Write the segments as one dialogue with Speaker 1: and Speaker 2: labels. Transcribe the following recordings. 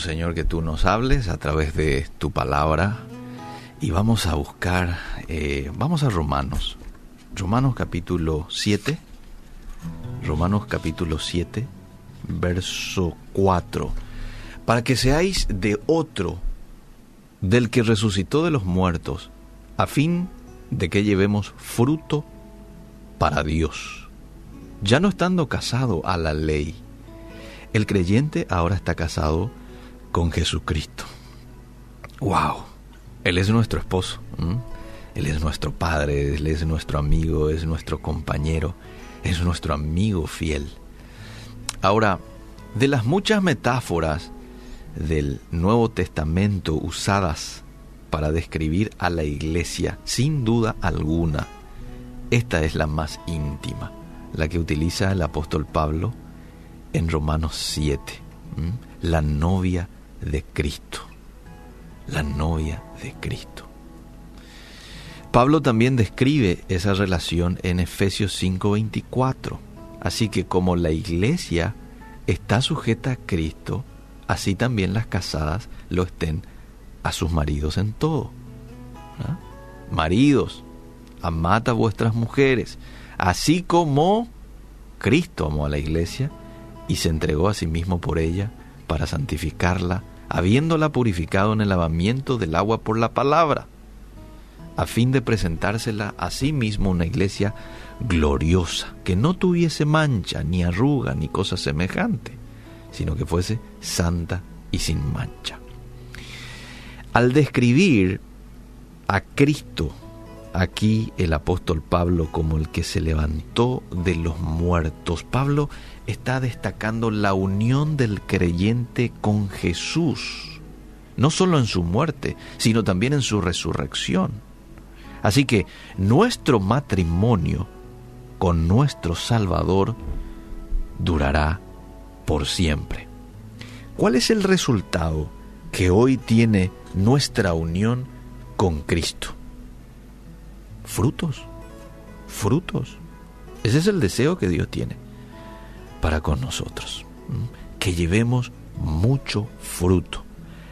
Speaker 1: Señor, que tú nos hables a través de tu palabra y vamos a buscar, eh, vamos a Romanos, Romanos capítulo 7, Romanos capítulo 7, verso 4, para que seáis de otro, del que resucitó de los muertos, a fin de que llevemos fruto para Dios, ya no estando casado a la ley. El creyente ahora está casado con Jesucristo. ¡Wow! Él es nuestro esposo. Él es nuestro padre, Él es nuestro amigo, es nuestro compañero, es nuestro amigo fiel. Ahora, de las muchas metáforas del Nuevo Testamento usadas para describir a la iglesia, sin duda alguna, esta es la más íntima, la que utiliza el apóstol Pablo en Romanos 7, la novia de Cristo, la novia de Cristo. Pablo también describe esa relación en Efesios 5:24, así que como la iglesia está sujeta a Cristo, así también las casadas lo estén a sus maridos en todo. Maridos, amad a vuestras mujeres, así como Cristo amó a la iglesia y se entregó a sí mismo por ella para santificarla, habiéndola purificado en el lavamiento del agua por la palabra, a fin de presentársela a sí mismo una iglesia gloriosa, que no tuviese mancha, ni arruga, ni cosa semejante, sino que fuese santa y sin mancha. Al describir a Cristo aquí el apóstol Pablo como el que se levantó de los muertos, Pablo está destacando la unión del creyente con Jesús, no solo en su muerte, sino también en su resurrección. Así que nuestro matrimonio con nuestro Salvador durará por siempre. ¿Cuál es el resultado que hoy tiene nuestra unión con Cristo? Frutos, frutos. Ese es el deseo que Dios tiene para con nosotros, que llevemos mucho fruto.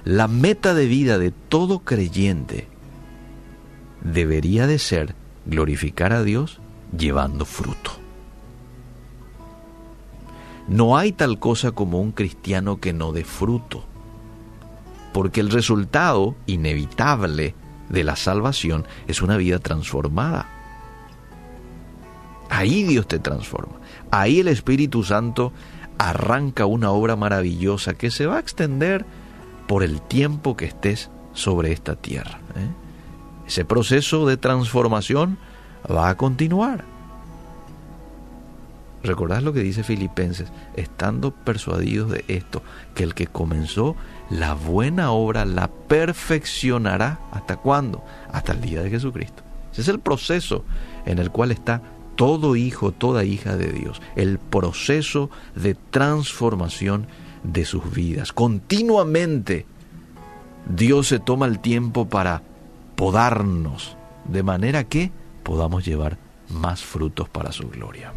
Speaker 1: La meta de vida de todo creyente debería de ser glorificar a Dios llevando fruto. No hay tal cosa como un cristiano que no dé fruto, porque el resultado inevitable de la salvación es una vida transformada. Ahí Dios te transforma. Ahí el Espíritu Santo arranca una obra maravillosa que se va a extender por el tiempo que estés sobre esta tierra. ¿eh? Ese proceso de transformación va a continuar. Recordad lo que dice Filipenses, estando persuadidos de esto, que el que comenzó la buena obra la perfeccionará. ¿Hasta cuándo? Hasta el día de Jesucristo. Ese es el proceso en el cual está todo hijo, toda hija de Dios. El proceso de transformación de sus vidas. Continuamente Dios se toma el tiempo para podarnos de manera que podamos llevar más frutos para su gloria.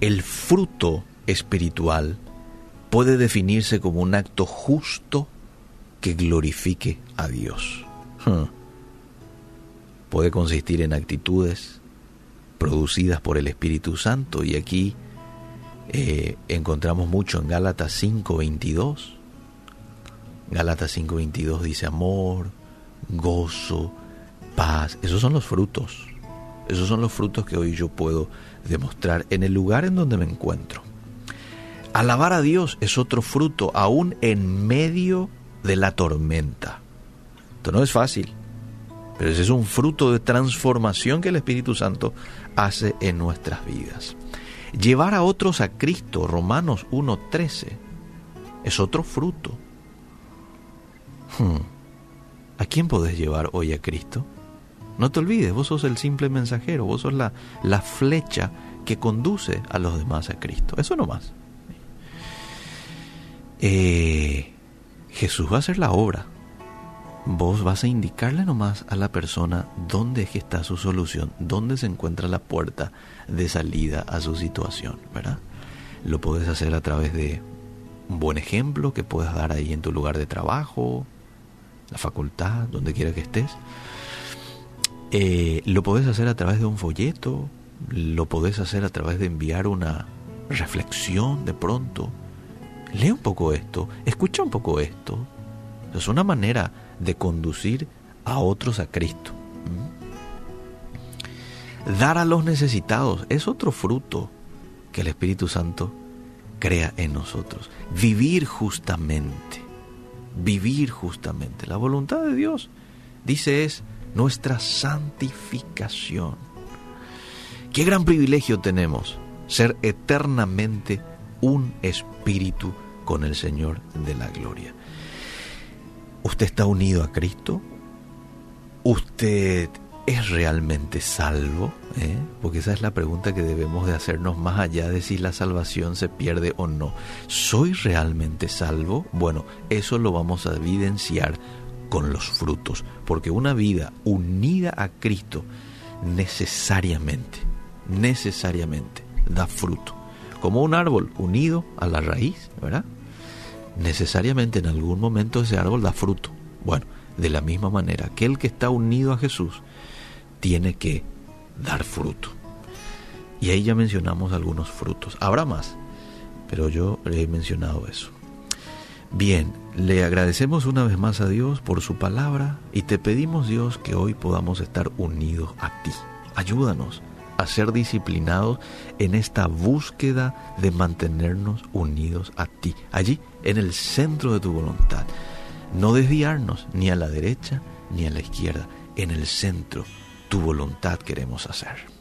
Speaker 1: El fruto espiritual puede definirse como un acto justo que glorifique a Dios. Hmm. Puede consistir en actitudes producidas por el Espíritu Santo y aquí eh, encontramos mucho en Gálatas 5:22. Gálatas 5:22 dice amor, gozo, paz. Esos son los frutos. Esos son los frutos que hoy yo puedo demostrar en el lugar en donde me encuentro. Alabar a Dios es otro fruto, aún en medio de la tormenta. Esto no es fácil, pero ese es un fruto de transformación que el Espíritu Santo hace en nuestras vidas. Llevar a otros a Cristo, Romanos 1.13, es otro fruto. Hmm. ¿A quién podés llevar hoy a Cristo? No te olvides, vos sos el simple mensajero, vos sos la, la flecha que conduce a los demás a Cristo. Eso no más. Eh, Jesús va a hacer la obra. Vos vas a indicarle nomás a la persona dónde es que está su solución, dónde se encuentra la puerta de salida a su situación, ¿verdad? Lo puedes hacer a través de un buen ejemplo que puedas dar ahí en tu lugar de trabajo, la facultad, donde quiera que estés. Eh, lo podés hacer a través de un folleto, lo podés hacer a través de enviar una reflexión de pronto. Lee un poco esto, escucha un poco esto. Es una manera de conducir a otros a Cristo. Dar a los necesitados es otro fruto que el Espíritu Santo crea en nosotros. Vivir justamente. Vivir justamente. La voluntad de Dios, dice, es nuestra santificación. Qué gran privilegio tenemos ser eternamente un espíritu con el Señor de la gloria. ¿Usted está unido a Cristo? ¿Usted es realmente salvo? ¿Eh? Porque esa es la pregunta que debemos de hacernos más allá de si la salvación se pierde o no. ¿Soy realmente salvo? Bueno, eso lo vamos a evidenciar con los frutos, porque una vida unida a Cristo necesariamente, necesariamente da fruto. Como un árbol unido a la raíz, ¿verdad? Necesariamente en algún momento ese árbol da fruto. Bueno, de la misma manera, aquel que está unido a Jesús tiene que dar fruto. Y ahí ya mencionamos algunos frutos. Habrá más, pero yo he mencionado eso. Bien, le agradecemos una vez más a Dios por su palabra y te pedimos Dios que hoy podamos estar unidos a ti. Ayúdanos a ser disciplinados en esta búsqueda de mantenernos unidos a ti, allí en el centro de tu voluntad. No desviarnos ni a la derecha ni a la izquierda, en el centro tu voluntad queremos hacer.